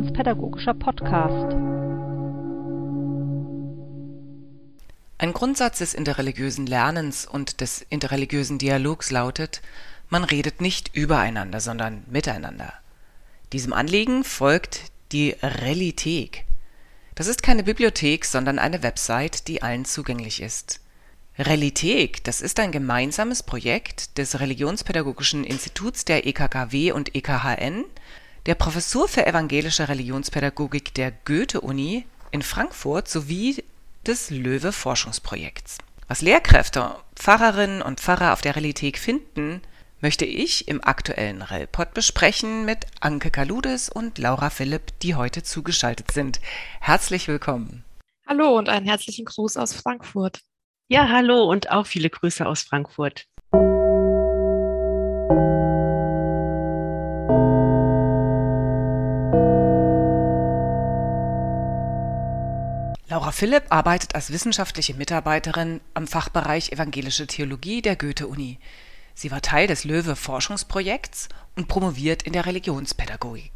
religionspädagogischer Podcast. Ein Grundsatz des interreligiösen Lernens und des interreligiösen Dialogs lautet, man redet nicht übereinander, sondern miteinander. Diesem Anliegen folgt die Relithek. Das ist keine Bibliothek, sondern eine Website, die allen zugänglich ist. Relithek, das ist ein gemeinsames Projekt des Religionspädagogischen Instituts der EKKW und EKHN, der Professur für evangelische Religionspädagogik der Goethe-Uni in Frankfurt sowie des Löwe-Forschungsprojekts. Was Lehrkräfte, Pfarrerinnen und Pfarrer auf der Relithek finden, möchte ich im aktuellen Relpod besprechen mit Anke Kaludes und Laura Philipp, die heute zugeschaltet sind. Herzlich willkommen. Hallo und einen herzlichen Gruß aus Frankfurt. Ja, hallo und auch viele Grüße aus Frankfurt. Laura Philipp arbeitet als wissenschaftliche Mitarbeiterin am Fachbereich Evangelische Theologie der Goethe-Uni. Sie war Teil des Löwe-Forschungsprojekts und promoviert in der Religionspädagogik.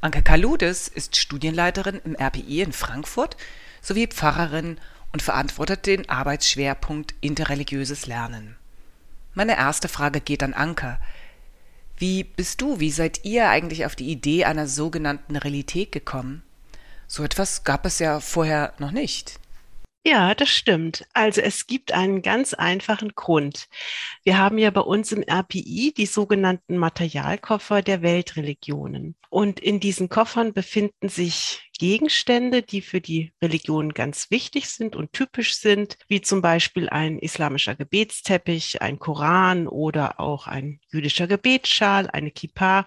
Anke Kaludes ist Studienleiterin im RPI in Frankfurt sowie Pfarrerin und verantwortet den Arbeitsschwerpunkt interreligiöses Lernen. Meine erste Frage geht an Anke. Wie bist du, wie seid ihr eigentlich auf die Idee einer sogenannten Realität gekommen? So etwas gab es ja vorher noch nicht. Ja, das stimmt. Also es gibt einen ganz einfachen Grund. Wir haben ja bei uns im RPI die sogenannten Materialkoffer der Weltreligionen. Und in diesen Koffern befinden sich Gegenstände, die für die Religion ganz wichtig sind und typisch sind, wie zum Beispiel ein islamischer Gebetsteppich, ein Koran oder auch ein jüdischer Gebetsschal, eine Kippa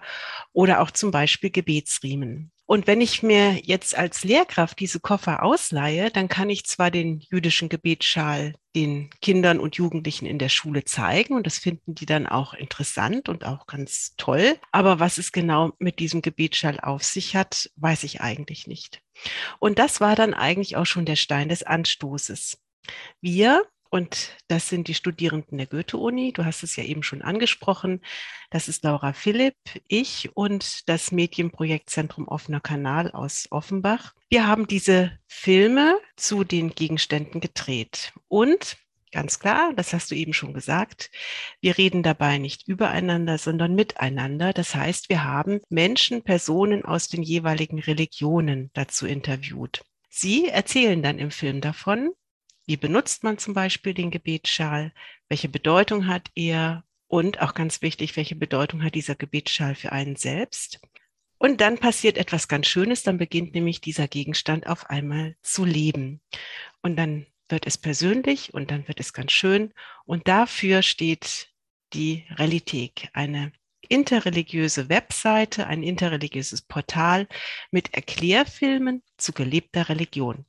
oder auch zum Beispiel Gebetsriemen. Und wenn ich mir jetzt als Lehrkraft diese Koffer ausleihe, dann kann ich zwar den jüdischen Gebetsschal den Kindern und Jugendlichen in der Schule zeigen und das finden die dann auch interessant und auch ganz toll. Aber was es genau mit diesem Gebetsschal auf sich hat, weiß ich eigentlich nicht. Und das war dann eigentlich auch schon der Stein des Anstoßes. Wir und das sind die Studierenden der Goethe-Uni. Du hast es ja eben schon angesprochen. Das ist Laura Philipp, ich und das Medienprojektzentrum Offener Kanal aus Offenbach. Wir haben diese Filme zu den Gegenständen gedreht. Und ganz klar, das hast du eben schon gesagt, wir reden dabei nicht übereinander, sondern miteinander. Das heißt, wir haben Menschen, Personen aus den jeweiligen Religionen dazu interviewt. Sie erzählen dann im Film davon, wie benutzt man zum Beispiel den Gebetsschal? Welche Bedeutung hat er? Und auch ganz wichtig, welche Bedeutung hat dieser Gebetsschal für einen selbst? Und dann passiert etwas ganz Schönes, dann beginnt nämlich dieser Gegenstand auf einmal zu leben. Und dann wird es persönlich und dann wird es ganz schön. Und dafür steht die Realität, eine interreligiöse Webseite, ein interreligiöses Portal mit Erklärfilmen zu gelebter Religion.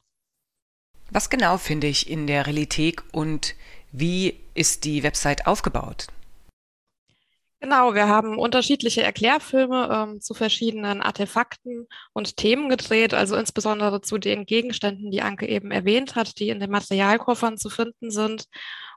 Was genau finde ich in der Realität und wie ist die Website aufgebaut? Genau, wir haben unterschiedliche Erklärfilme ähm, zu verschiedenen Artefakten und Themen gedreht, also insbesondere zu den Gegenständen, die Anke eben erwähnt hat, die in den Materialkoffern zu finden sind.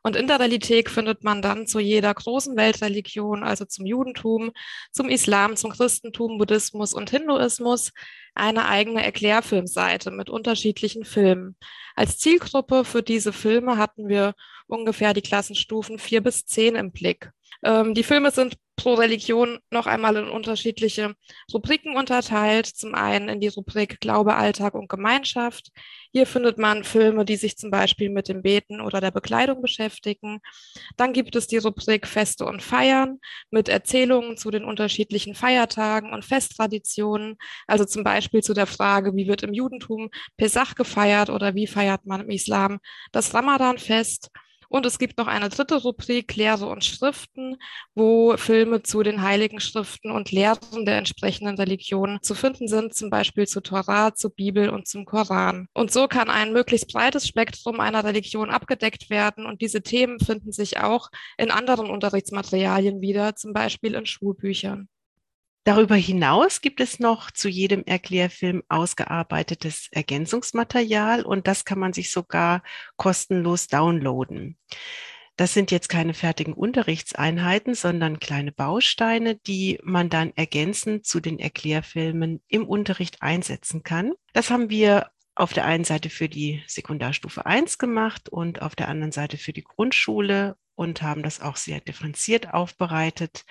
Und in der Realität findet man dann zu jeder großen Weltreligion, also zum Judentum, zum Islam, zum Christentum, Buddhismus und Hinduismus, eine eigene Erklärfilmseite mit unterschiedlichen Filmen. Als Zielgruppe für diese Filme hatten wir ungefähr die Klassenstufen vier bis zehn im Blick. Ähm, die Filme sind pro Religion noch einmal in unterschiedliche Rubriken unterteilt. Zum einen in die Rubrik Glaube, Alltag und Gemeinschaft. Hier findet man Filme, die sich zum Beispiel mit dem Beten oder der Bekleidung beschäftigen. Dann gibt es die Rubrik Feste und Feiern mit Erzählungen zu den unterschiedlichen Feiertagen und Festtraditionen. Also zum Beispiel zu der Frage, wie wird im Judentum Pesach gefeiert oder wie feiert man im Islam das Ramadan-Fest. Und es gibt noch eine dritte Rubrik, Lehre und Schriften, wo Filme zu den heiligen Schriften und Lehren der entsprechenden Religionen zu finden sind, zum Beispiel zu Torah, zur Bibel und zum Koran. Und so kann ein möglichst breites Spektrum einer Religion abgedeckt werden. Und diese Themen finden sich auch in anderen Unterrichtsmaterialien wieder, zum Beispiel in Schulbüchern. Darüber hinaus gibt es noch zu jedem Erklärfilm ausgearbeitetes Ergänzungsmaterial und das kann man sich sogar kostenlos downloaden. Das sind jetzt keine fertigen Unterrichtseinheiten, sondern kleine Bausteine, die man dann ergänzend zu den Erklärfilmen im Unterricht einsetzen kann. Das haben wir auf der einen Seite für die Sekundarstufe 1 gemacht und auf der anderen Seite für die Grundschule und haben das auch sehr differenziert aufbereitet.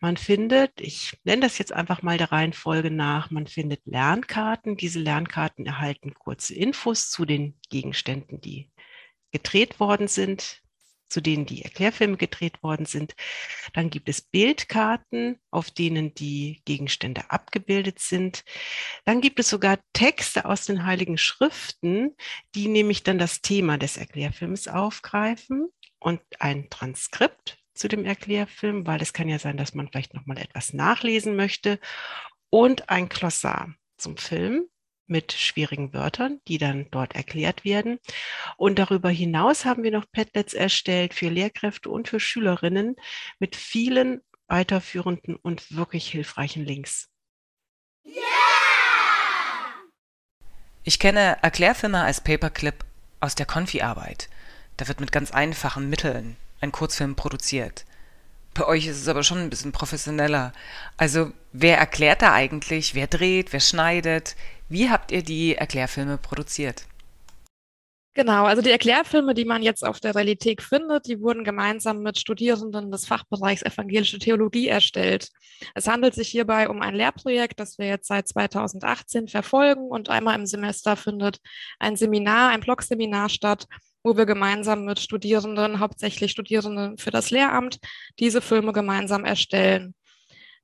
Man findet, ich nenne das jetzt einfach mal der Reihenfolge nach, man findet Lernkarten. Diese Lernkarten erhalten kurze Infos zu den Gegenständen, die gedreht worden sind, zu denen die Erklärfilme gedreht worden sind. Dann gibt es Bildkarten, auf denen die Gegenstände abgebildet sind. Dann gibt es sogar Texte aus den heiligen Schriften, die nämlich dann das Thema des Erklärfilms aufgreifen und ein Transkript zu dem Erklärfilm, weil es kann ja sein, dass man vielleicht noch mal etwas nachlesen möchte und ein Glossar zum Film mit schwierigen Wörtern, die dann dort erklärt werden. Und darüber hinaus haben wir noch Padlets erstellt für Lehrkräfte und für Schülerinnen mit vielen weiterführenden und wirklich hilfreichen Links. Ich kenne Erklärfilme als Paperclip aus der Konfi-Arbeit. Da wird mit ganz einfachen Mitteln ein Kurzfilm produziert. Bei euch ist es aber schon ein bisschen professioneller. Also, wer erklärt da eigentlich? Wer dreht? Wer schneidet? Wie habt ihr die Erklärfilme produziert? Genau, also die Erklärfilme, die man jetzt auf der Realität findet, die wurden gemeinsam mit Studierenden des Fachbereichs Evangelische Theologie erstellt. Es handelt sich hierbei um ein Lehrprojekt, das wir jetzt seit 2018 verfolgen und einmal im Semester findet ein Seminar, ein Blog-Seminar statt, wo wir gemeinsam mit Studierenden, hauptsächlich Studierenden für das Lehramt, diese Filme gemeinsam erstellen.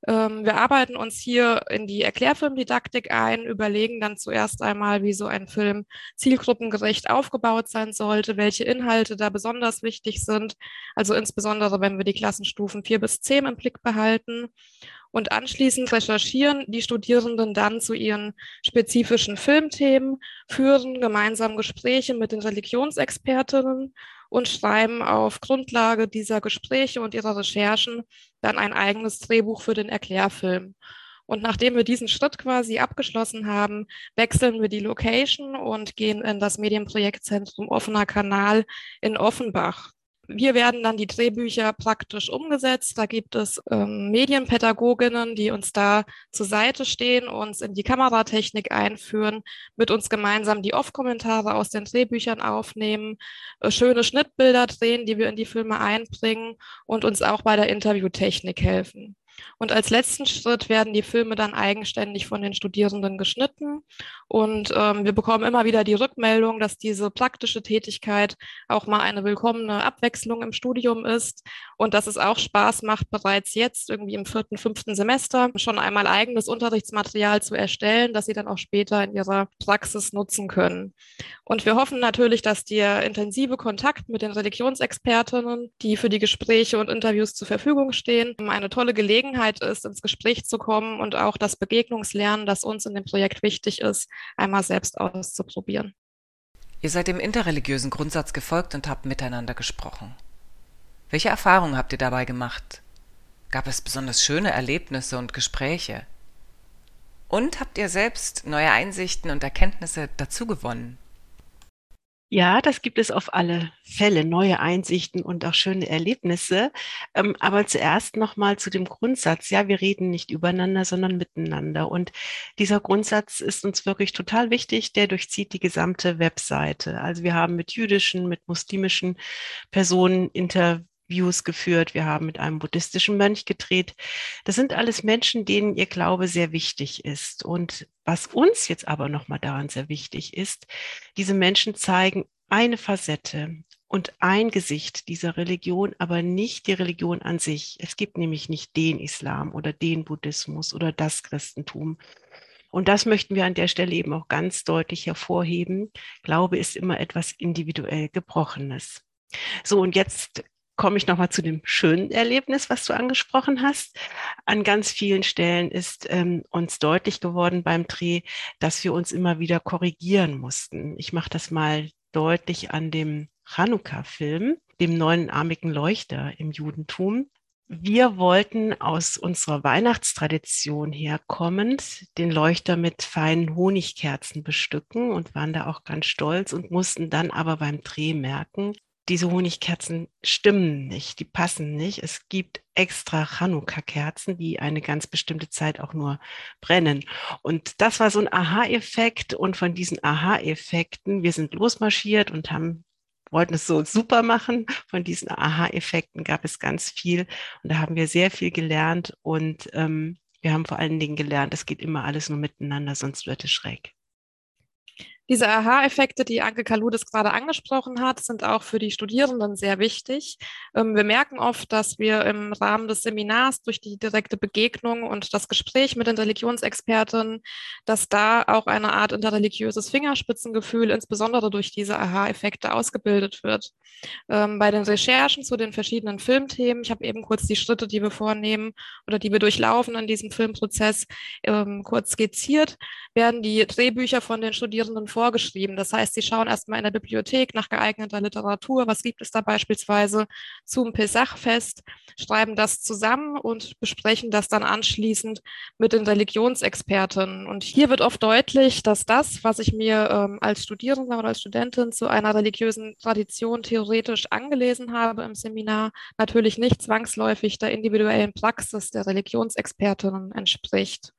Ähm, wir arbeiten uns hier in die Erklärfilmdidaktik ein, überlegen dann zuerst einmal, wie so ein Film zielgruppengerecht aufgebaut sein sollte, welche Inhalte da besonders wichtig sind, also insbesondere wenn wir die Klassenstufen vier bis zehn im Blick behalten. Und anschließend recherchieren die Studierenden dann zu ihren spezifischen Filmthemen, führen gemeinsam Gespräche mit den Religionsexpertinnen und schreiben auf Grundlage dieser Gespräche und ihrer Recherchen dann ein eigenes Drehbuch für den Erklärfilm. Und nachdem wir diesen Schritt quasi abgeschlossen haben, wechseln wir die Location und gehen in das Medienprojektzentrum Offener Kanal in Offenbach. Wir werden dann die Drehbücher praktisch umgesetzt. Da gibt es ähm, Medienpädagoginnen, die uns da zur Seite stehen, uns in die Kameratechnik einführen, mit uns gemeinsam die Off-Kommentare aus den Drehbüchern aufnehmen, äh, schöne Schnittbilder drehen, die wir in die Filme einbringen und uns auch bei der Interviewtechnik helfen. Und als letzten Schritt werden die Filme dann eigenständig von den Studierenden geschnitten. Und ähm, wir bekommen immer wieder die Rückmeldung, dass diese praktische Tätigkeit auch mal eine willkommene Abwechslung im Studium ist und dass es auch Spaß macht, bereits jetzt irgendwie im vierten, fünften Semester schon einmal eigenes Unterrichtsmaterial zu erstellen, das sie dann auch später in ihrer Praxis nutzen können. Und wir hoffen natürlich, dass der intensive Kontakt mit den Religionsexpertinnen, die für die Gespräche und Interviews zur Verfügung stehen, eine tolle Gelegenheit Gelegenheit ist, ins Gespräch zu kommen und auch das Begegnungslernen, das uns in dem Projekt wichtig ist, einmal selbst auszuprobieren. Ihr seid dem interreligiösen Grundsatz gefolgt und habt miteinander gesprochen. Welche Erfahrungen habt ihr dabei gemacht? Gab es besonders schöne Erlebnisse und Gespräche? Und habt ihr selbst neue Einsichten und Erkenntnisse dazu gewonnen? Ja, das gibt es auf alle Fälle, neue Einsichten und auch schöne Erlebnisse. Ähm, aber zuerst nochmal zu dem Grundsatz. Ja, wir reden nicht übereinander, sondern miteinander. Und dieser Grundsatz ist uns wirklich total wichtig. Der durchzieht die gesamte Webseite. Also wir haben mit jüdischen, mit muslimischen Personen inter Views geführt, wir haben mit einem buddhistischen Mönch gedreht. Das sind alles Menschen, denen ihr Glaube sehr wichtig ist. Und was uns jetzt aber nochmal daran sehr wichtig ist, diese Menschen zeigen eine Facette und ein Gesicht dieser Religion, aber nicht die Religion an sich. Es gibt nämlich nicht den Islam oder den Buddhismus oder das Christentum. Und das möchten wir an der Stelle eben auch ganz deutlich hervorheben. Glaube ist immer etwas individuell Gebrochenes. So, und jetzt komme ich nochmal zu dem schönen Erlebnis, was du angesprochen hast. An ganz vielen Stellen ist ähm, uns deutlich geworden beim Dreh, dass wir uns immer wieder korrigieren mussten. Ich mache das mal deutlich an dem Chanukka-Film, dem neunarmigen Leuchter im Judentum. Wir wollten aus unserer Weihnachtstradition herkommend den Leuchter mit feinen Honigkerzen bestücken und waren da auch ganz stolz und mussten dann aber beim Dreh merken, diese Honigkerzen stimmen nicht, die passen nicht. Es gibt extra Chanukka-Kerzen, die eine ganz bestimmte Zeit auch nur brennen. Und das war so ein Aha-Effekt. Und von diesen Aha-Effekten, wir sind losmarschiert und haben wollten es so super machen. Von diesen Aha-Effekten gab es ganz viel. Und da haben wir sehr viel gelernt. Und ähm, wir haben vor allen Dingen gelernt, es geht immer alles nur miteinander, sonst wird es schräg. Diese Aha-Effekte, die Anke Kaludis gerade angesprochen hat, sind auch für die Studierenden sehr wichtig. Ähm, wir merken oft, dass wir im Rahmen des Seminars durch die direkte Begegnung und das Gespräch mit den Religionsexperten, dass da auch eine Art interreligiöses Fingerspitzengefühl insbesondere durch diese Aha-Effekte ausgebildet wird. Ähm, bei den Recherchen zu den verschiedenen Filmthemen, ich habe eben kurz die Schritte, die wir vornehmen oder die wir durchlaufen in diesem Filmprozess, ähm, kurz skizziert, werden die Drehbücher von den Studierenden vorgeschrieben. Das heißt, sie schauen erstmal in der Bibliothek nach geeigneter Literatur. Was gibt es da beispielsweise zum Pesachfest? Schreiben das zusammen und besprechen das dann anschließend mit den Religionsexperten. Und hier wird oft deutlich, dass das, was ich mir ähm, als Studierender oder als Studentin zu einer religiösen Tradition theoretisch angelesen habe im Seminar, natürlich nicht zwangsläufig der individuellen Praxis der Religionsexpertinnen entspricht.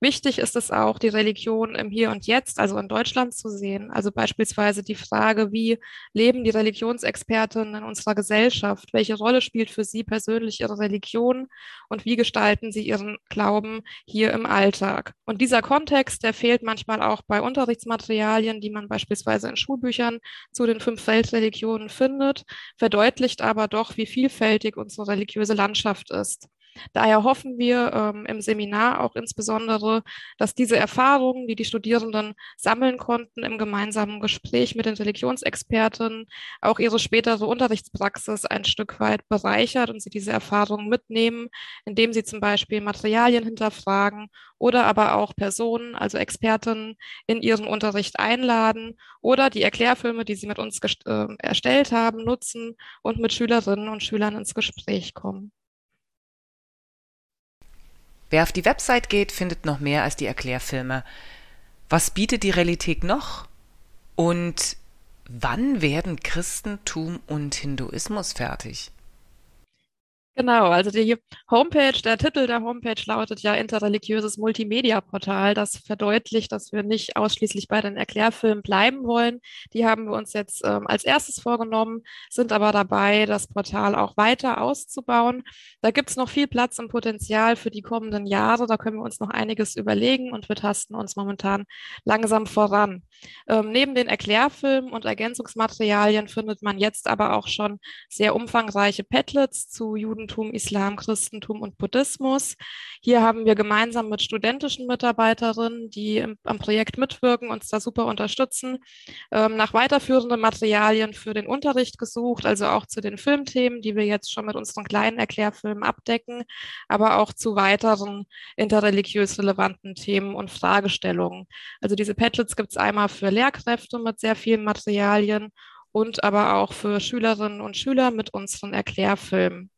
Wichtig ist es auch, die Religion im Hier und Jetzt, also in Deutschland zu sehen. Also beispielsweise die Frage, wie leben die Religionsexperten in unserer Gesellschaft? Welche Rolle spielt für sie persönlich ihre Religion? Und wie gestalten sie ihren Glauben hier im Alltag? Und dieser Kontext, der fehlt manchmal auch bei Unterrichtsmaterialien, die man beispielsweise in Schulbüchern zu den fünf Weltreligionen findet, verdeutlicht aber doch, wie vielfältig unsere religiöse Landschaft ist. Daher hoffen wir ähm, im Seminar auch insbesondere, dass diese Erfahrungen, die die Studierenden sammeln konnten im gemeinsamen Gespräch mit den Religionsexperten, auch ihre spätere Unterrichtspraxis ein Stück weit bereichert und sie diese Erfahrungen mitnehmen, indem sie zum Beispiel Materialien hinterfragen oder aber auch Personen, also Experten, in ihren Unterricht einladen oder die Erklärfilme, die sie mit uns äh, erstellt haben, nutzen und mit Schülerinnen und Schülern ins Gespräch kommen. Wer auf die Website geht, findet noch mehr als die Erklärfilme. Was bietet die Realität noch? Und wann werden Christentum und Hinduismus fertig? Genau, also die Homepage, der Titel der Homepage lautet ja interreligiöses Multimedia-Portal. Das verdeutlicht, dass wir nicht ausschließlich bei den Erklärfilmen bleiben wollen. Die haben wir uns jetzt ähm, als erstes vorgenommen, sind aber dabei, das Portal auch weiter auszubauen. Da gibt es noch viel Platz und Potenzial für die kommenden Jahre. Da können wir uns noch einiges überlegen und wir tasten uns momentan langsam voran. Ähm, neben den Erklärfilmen und Ergänzungsmaterialien findet man jetzt aber auch schon sehr umfangreiche Padlets zu Juden Judentum, Islam, Christentum und Buddhismus. Hier haben wir gemeinsam mit studentischen Mitarbeiterinnen, die im, am Projekt mitwirken, uns da super unterstützen, ähm, nach weiterführenden Materialien für den Unterricht gesucht, also auch zu den Filmthemen, die wir jetzt schon mit unseren kleinen Erklärfilmen abdecken, aber auch zu weiteren interreligiös relevanten Themen und Fragestellungen. Also diese Padlets gibt es einmal für Lehrkräfte mit sehr vielen Materialien und aber auch für Schülerinnen und Schüler mit unseren Erklärfilmen.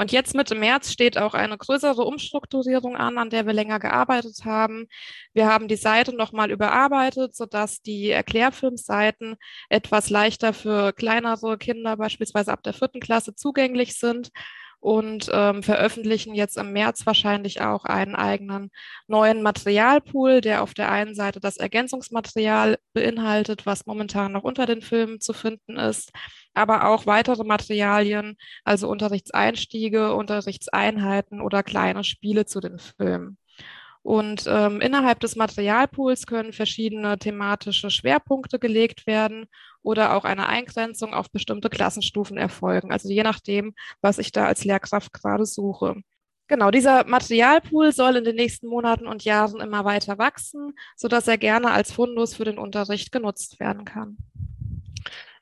Und jetzt Mitte März steht auch eine größere Umstrukturierung an, an der wir länger gearbeitet haben. Wir haben die Seite nochmal überarbeitet, sodass die Erklärfilmseiten etwas leichter für kleinere Kinder, beispielsweise ab der vierten Klasse, zugänglich sind und ähm, veröffentlichen jetzt im März wahrscheinlich auch einen eigenen neuen Materialpool, der auf der einen Seite das Ergänzungsmaterial beinhaltet, was momentan noch unter den Filmen zu finden ist, aber auch weitere Materialien, also Unterrichtseinstiege, Unterrichtseinheiten oder kleine Spiele zu den Filmen. Und ähm, innerhalb des Materialpools können verschiedene thematische Schwerpunkte gelegt werden oder auch eine Eingrenzung auf bestimmte Klassenstufen erfolgen. Also je nachdem, was ich da als Lehrkraft gerade suche. Genau, dieser Materialpool soll in den nächsten Monaten und Jahren immer weiter wachsen, sodass er gerne als Fundus für den Unterricht genutzt werden kann.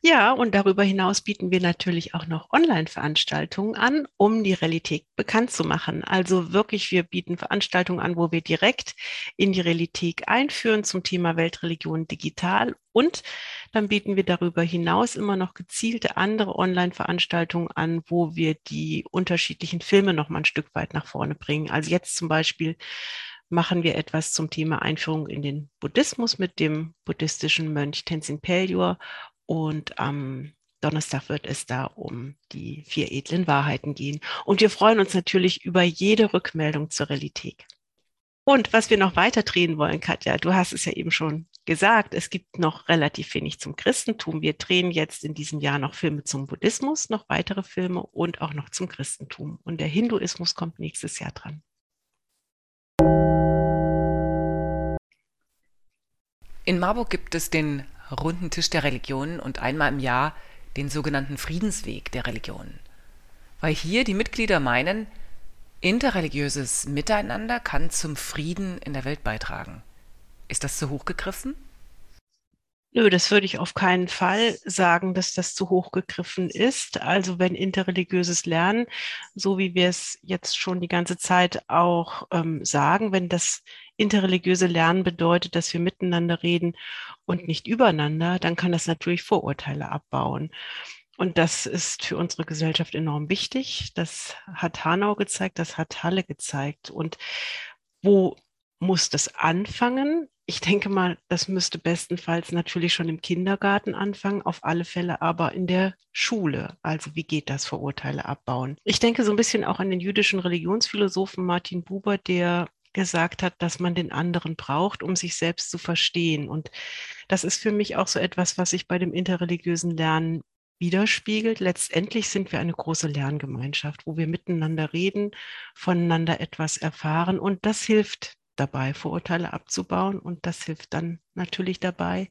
Ja, und darüber hinaus bieten wir natürlich auch noch Online-Veranstaltungen an, um die Realität bekannt zu machen. Also wirklich, wir bieten Veranstaltungen an, wo wir direkt in die Realität einführen zum Thema Weltreligion digital. Und dann bieten wir darüber hinaus immer noch gezielte andere Online-Veranstaltungen an, wo wir die unterschiedlichen Filme noch mal ein Stück weit nach vorne bringen. Also jetzt zum Beispiel machen wir etwas zum Thema Einführung in den Buddhismus mit dem buddhistischen Mönch Tenzin Pelyor und am Donnerstag wird es da um die vier edlen Wahrheiten gehen. Und wir freuen uns natürlich über jede Rückmeldung zur Realität. Und was wir noch weiter drehen wollen, Katja, du hast es ja eben schon gesagt, es gibt noch relativ wenig zum Christentum. Wir drehen jetzt in diesem Jahr noch Filme zum Buddhismus, noch weitere Filme und auch noch zum Christentum. Und der Hinduismus kommt nächstes Jahr dran. In Marburg gibt es den runden Tisch der Religionen und einmal im Jahr den sogenannten Friedensweg der Religionen. Weil hier die Mitglieder meinen, interreligiöses Miteinander kann zum Frieden in der Welt beitragen. Ist das zu hoch gegriffen? Nö, das würde ich auf keinen Fall sagen, dass das zu hoch gegriffen ist. Also wenn interreligiöses Lernen, so wie wir es jetzt schon die ganze Zeit auch ähm, sagen, wenn das interreligiöse Lernen bedeutet, dass wir miteinander reden und nicht übereinander, dann kann das natürlich Vorurteile abbauen. Und das ist für unsere Gesellschaft enorm wichtig. Das hat Hanau gezeigt, das hat Halle gezeigt. Und wo muss das anfangen? Ich denke mal, das müsste bestenfalls natürlich schon im Kindergarten anfangen, auf alle Fälle aber in der Schule. Also wie geht das Vorurteile abbauen? Ich denke so ein bisschen auch an den jüdischen Religionsphilosophen Martin Buber, der gesagt hat, dass man den anderen braucht, um sich selbst zu verstehen. Und das ist für mich auch so etwas, was sich bei dem interreligiösen Lernen widerspiegelt. Letztendlich sind wir eine große Lerngemeinschaft, wo wir miteinander reden, voneinander etwas erfahren und das hilft dabei, Vorurteile abzubauen und das hilft dann natürlich dabei,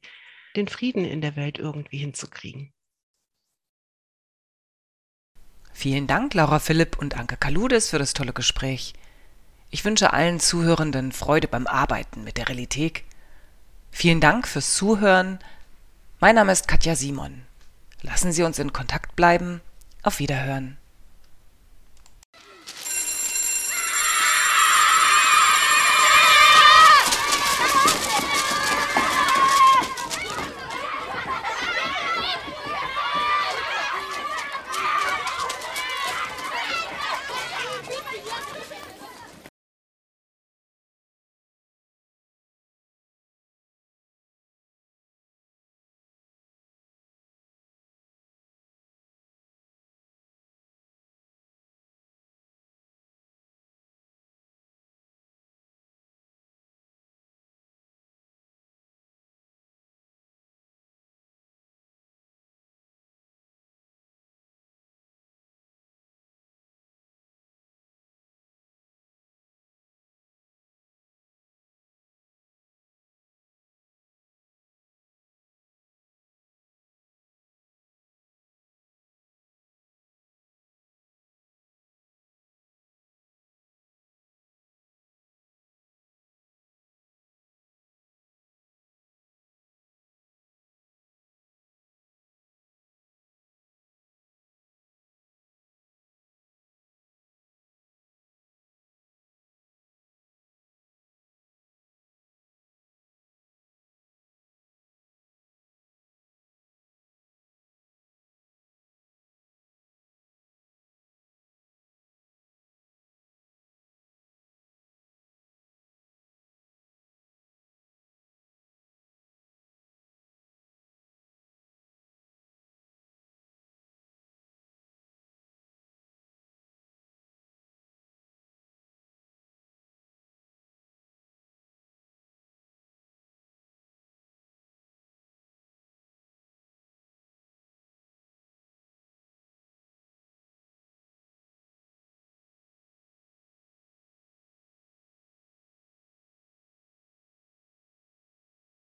den Frieden in der Welt irgendwie hinzukriegen. Vielen Dank, Laura Philipp und Anke Kaludis, für das tolle Gespräch. Ich wünsche allen Zuhörenden Freude beim Arbeiten mit der Realität. Vielen Dank fürs Zuhören. Mein Name ist Katja Simon. Lassen Sie uns in Kontakt bleiben. Auf Wiederhören.